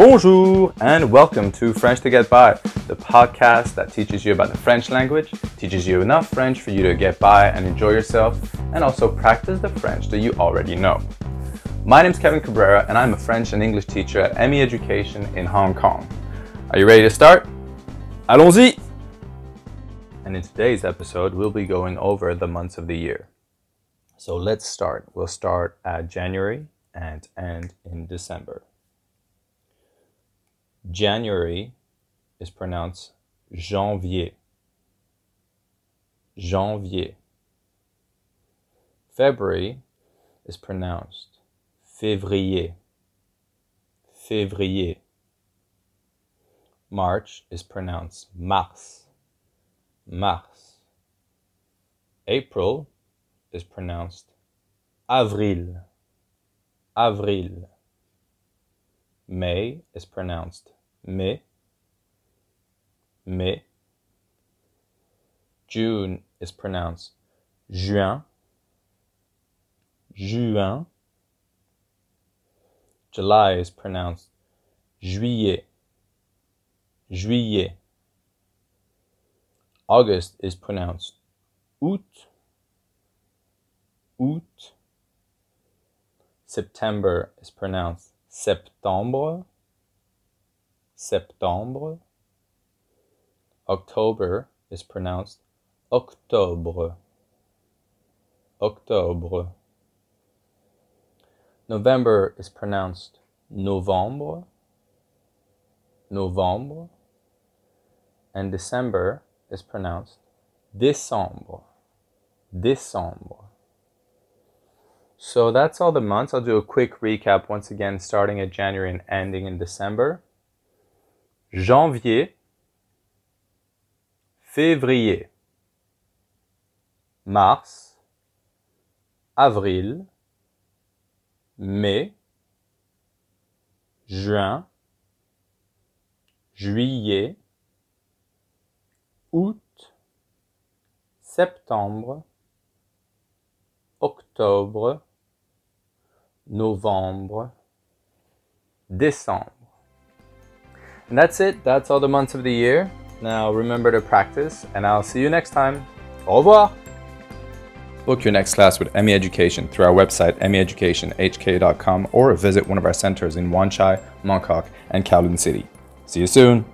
Bonjour and welcome to French to Get By, the podcast that teaches you about the French language, teaches you enough French for you to get by and enjoy yourself, and also practice the French that you already know. My name is Kevin Cabrera and I'm a French and English teacher at ME Education in Hong Kong. Are you ready to start? Allons-y! And in today's episode, we'll be going over the months of the year. So let's start. We'll start at January and end in December. January is pronounced janvier. Janvier. February is pronounced février. Février. March is pronounced mars. Mars. April is pronounced avril. Avril. May is pronounced mai. Mai. June is pronounced juin. Juin. July is pronounced juillet. Juillet. August is pronounced août. Août. September is pronounced septembre. Septembre. October is pronounced octobre. Octobre. November is pronounced novembre. Novembre. And December is pronounced décembre. Décembre. So that's all the months. I'll do a quick recap once again, starting at January and ending in December. Janvier, février, mars, avril, mai, juin, juillet, août, septembre, octobre, novembre, décembre. And that's it. That's all the months of the year. Now remember to practice, and I'll see you next time. Au revoir. Book your next class with ME Education through our website, meeducationhk.com, or visit one of our centers in Wan Chai, Mongkok, and Kowloon City. See you soon.